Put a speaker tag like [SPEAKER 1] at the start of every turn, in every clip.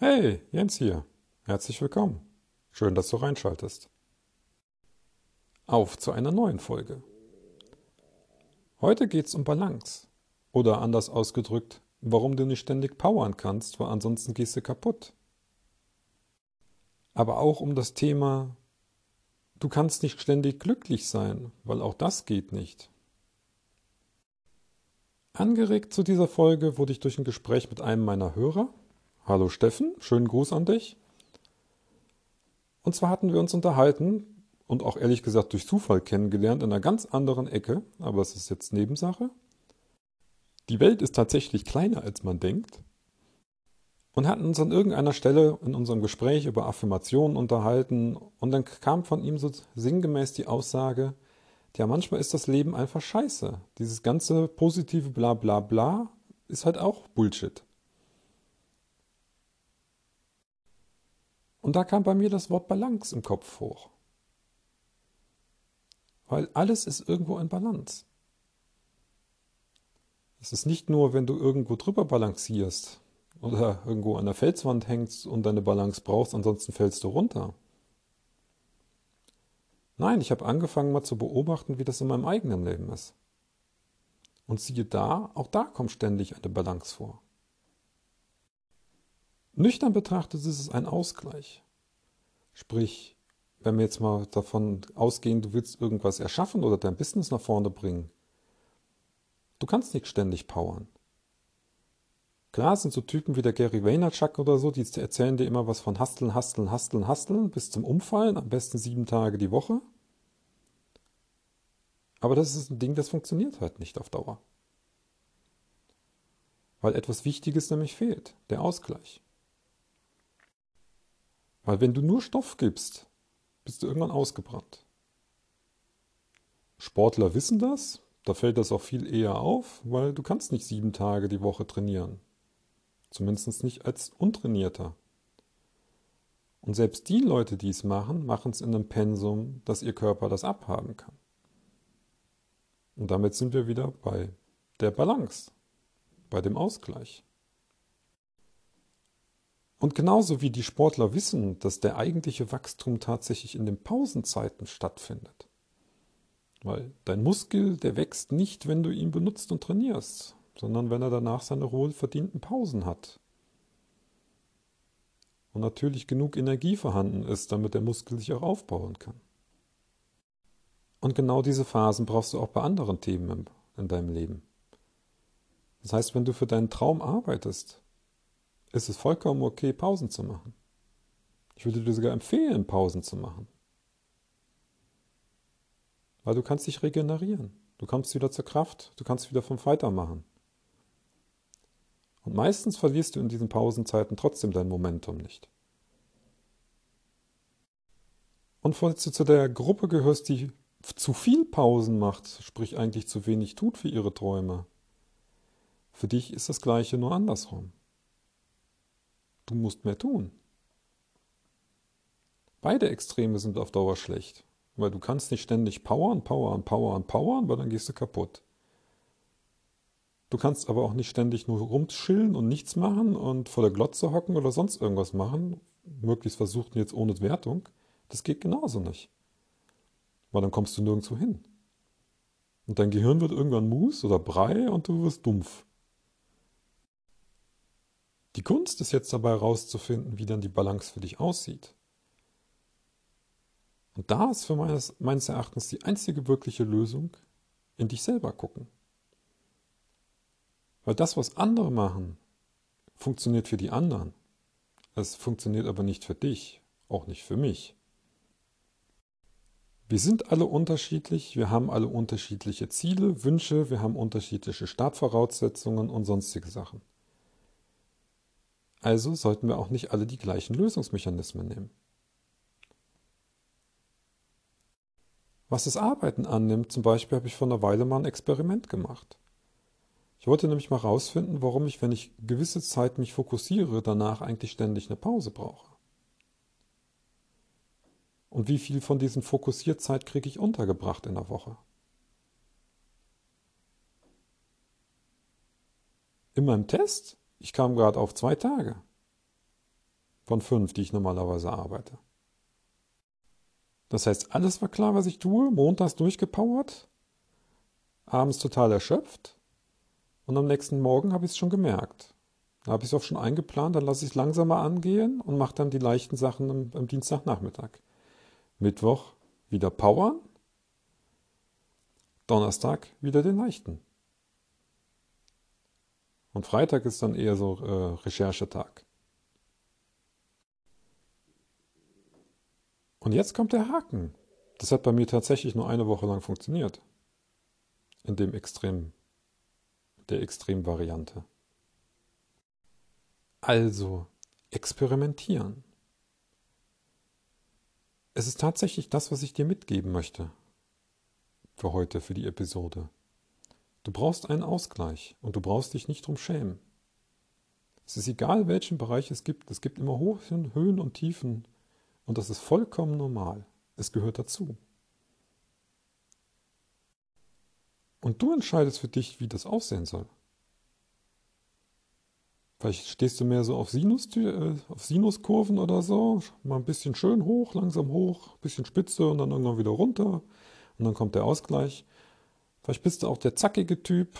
[SPEAKER 1] Hey, Jens hier. Herzlich willkommen. Schön, dass du reinschaltest. Auf zu einer neuen Folge. Heute geht's um Balance. Oder anders ausgedrückt, warum du nicht ständig powern kannst, weil ansonsten gehst du kaputt. Aber auch um das Thema, du kannst nicht ständig glücklich sein, weil auch das geht nicht. Angeregt zu dieser Folge wurde ich durch ein Gespräch mit einem meiner Hörer, Hallo Steffen, schönen Gruß an dich. Und zwar hatten wir uns unterhalten und auch ehrlich gesagt durch Zufall kennengelernt in einer ganz anderen Ecke, aber es ist jetzt Nebensache. Die Welt ist tatsächlich kleiner, als man denkt. Und hatten uns an irgendeiner Stelle in unserem Gespräch über Affirmationen unterhalten und dann kam von ihm so sinngemäß die Aussage, ja, manchmal ist das Leben einfach scheiße. Dieses ganze positive Bla bla bla ist halt auch Bullshit. Und da kam bei mir das Wort Balance im Kopf hoch. Weil alles ist irgendwo in Balance. Es ist nicht nur, wenn du irgendwo drüber balancierst oder irgendwo an der Felswand hängst und deine Balance brauchst, ansonsten fällst du runter. Nein, ich habe angefangen mal zu beobachten, wie das in meinem eigenen Leben ist. Und siehe da, auch da kommt ständig eine Balance vor. Nüchtern betrachtet ist es ein Ausgleich. Sprich, wenn wir jetzt mal davon ausgehen, du willst irgendwas erschaffen oder dein Business nach vorne bringen, du kannst nicht ständig powern. Klar, sind so Typen wie der Gary Vaynerchuk oder so, die erzählen dir immer was von Hasteln, Hasteln, Hasteln, Hasteln bis zum Umfallen, am besten sieben Tage die Woche. Aber das ist ein Ding, das funktioniert halt nicht auf Dauer. Weil etwas Wichtiges nämlich fehlt, der Ausgleich. Weil wenn du nur Stoff gibst, bist du irgendwann ausgebrannt. Sportler wissen das, da fällt das auch viel eher auf, weil du kannst nicht sieben Tage die Woche trainieren. Zumindest nicht als Untrainierter. Und selbst die Leute, die es machen, machen es in einem Pensum, dass ihr Körper das abhaben kann. Und damit sind wir wieder bei der Balance, bei dem Ausgleich. Und genauso wie die Sportler wissen, dass der eigentliche Wachstum tatsächlich in den Pausenzeiten stattfindet. Weil dein Muskel, der wächst nicht, wenn du ihn benutzt und trainierst, sondern wenn er danach seine wohlverdienten Pausen hat. Und natürlich genug Energie vorhanden ist, damit der Muskel sich auch aufbauen kann. Und genau diese Phasen brauchst du auch bei anderen Themen in deinem Leben. Das heißt, wenn du für deinen Traum arbeitest, ist es vollkommen okay, Pausen zu machen. Ich würde dir sogar empfehlen, Pausen zu machen. Weil du kannst dich regenerieren. Du kommst wieder zur Kraft, du kannst wieder vom Weitermachen. Und meistens verlierst du in diesen Pausenzeiten trotzdem dein Momentum nicht. Und falls du zu der Gruppe gehörst, die zu viel Pausen macht, sprich eigentlich zu wenig tut für ihre Träume, für dich ist das gleiche nur andersrum. Du musst mehr tun. Beide Extreme sind auf Dauer schlecht, weil du kannst nicht ständig powern, powern, powern, powern, weil dann gehst du kaputt. Du kannst aber auch nicht ständig nur rumschillen und nichts machen und vor der Glotze hocken oder sonst irgendwas machen, möglichst versuchen jetzt ohne Wertung. Das geht genauso nicht. Weil dann kommst du nirgendwo hin. Und dein Gehirn wird irgendwann Mus oder Brei und du wirst dumpf. Die Kunst ist jetzt dabei herauszufinden, wie dann die Balance für dich aussieht. Und da ist für meines, meines Erachtens die einzige wirkliche Lösung, in dich selber gucken. Weil das, was andere machen, funktioniert für die anderen. Es funktioniert aber nicht für dich, auch nicht für mich. Wir sind alle unterschiedlich, wir haben alle unterschiedliche Ziele, Wünsche, wir haben unterschiedliche Startvoraussetzungen und sonstige Sachen. Also sollten wir auch nicht alle die gleichen Lösungsmechanismen nehmen. Was das Arbeiten annimmt, zum Beispiel habe ich vor einer Weile mal ein Experiment gemacht. Ich wollte nämlich mal herausfinden, warum ich, wenn ich gewisse Zeit mich fokussiere, danach eigentlich ständig eine Pause brauche. Und wie viel von diesen Fokussierzeit kriege ich untergebracht in der Woche? In meinem Test ich kam gerade auf zwei Tage. von fünf, die ich normalerweise arbeite. Das heißt, alles war klar, was ich tue, montags durchgepowert, abends total erschöpft und am nächsten Morgen habe ich es schon gemerkt. Da habe ich es auch schon eingeplant, dann lasse ich es langsamer angehen und mache dann die leichten Sachen am, am Dienstagnachmittag. Mittwoch wieder powern, Donnerstag wieder den leichten. Und Freitag ist dann eher so äh, Recherchetag. Und jetzt kommt der Haken. Das hat bei mir tatsächlich nur eine Woche lang funktioniert. In dem Extrem, der Extremvariante. Also, experimentieren. Es ist tatsächlich das, was ich dir mitgeben möchte. Für heute, für die Episode. Du brauchst einen Ausgleich und du brauchst dich nicht drum schämen. Es ist egal, welchen Bereich es gibt. Es gibt immer Hochchen, Höhen und Tiefen. Und das ist vollkommen normal. Es gehört dazu. Und du entscheidest für dich, wie das aussehen soll. Vielleicht stehst du mehr so auf, Sinus, äh, auf Sinuskurven oder so. Mal ein bisschen schön hoch, langsam hoch, ein bisschen spitze und dann irgendwann wieder runter. Und dann kommt der Ausgleich. Vielleicht bist du auch der zackige Typ.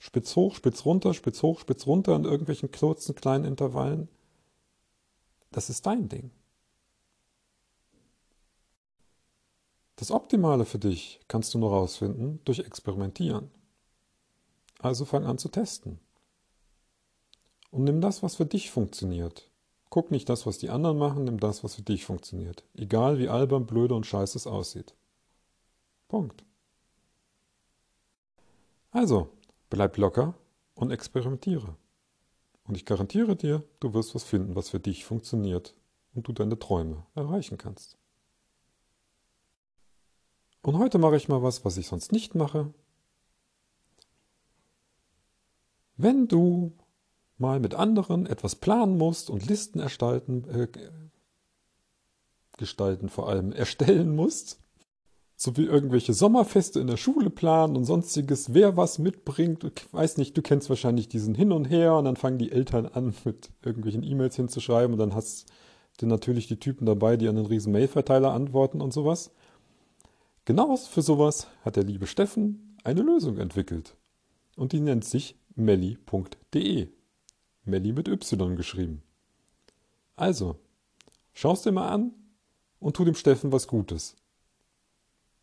[SPEAKER 1] Spitz hoch, spitz runter, spitz hoch, spitz runter in irgendwelchen kurzen kleinen Intervallen. Das ist dein Ding. Das Optimale für dich kannst du nur rausfinden durch Experimentieren. Also fang an zu testen. Und nimm das, was für dich funktioniert. Guck nicht das, was die anderen machen, nimm das, was für dich funktioniert. Egal wie albern, blöde und scheiße es aussieht. Punkt. Also, bleib locker und experimentiere. Und ich garantiere dir, du wirst was finden, was für dich funktioniert und du deine Träume erreichen kannst. Und heute mache ich mal was, was ich sonst nicht mache, Wenn du mal mit anderen etwas planen musst und Listen erstalten, äh, gestalten vor allem erstellen musst, sowie irgendwelche Sommerfeste in der Schule planen und sonstiges, wer was mitbringt, ich weiß nicht, du kennst wahrscheinlich diesen Hin und Her und dann fangen die Eltern an, mit irgendwelchen E-Mails hinzuschreiben und dann hast du natürlich die Typen dabei, die an den riesen Mailverteiler antworten und sowas. Genau für sowas hat der liebe Steffen eine Lösung entwickelt. Und die nennt sich melli.de. Melli mit Y geschrieben. Also, schau's dir mal an und tu dem Steffen was Gutes.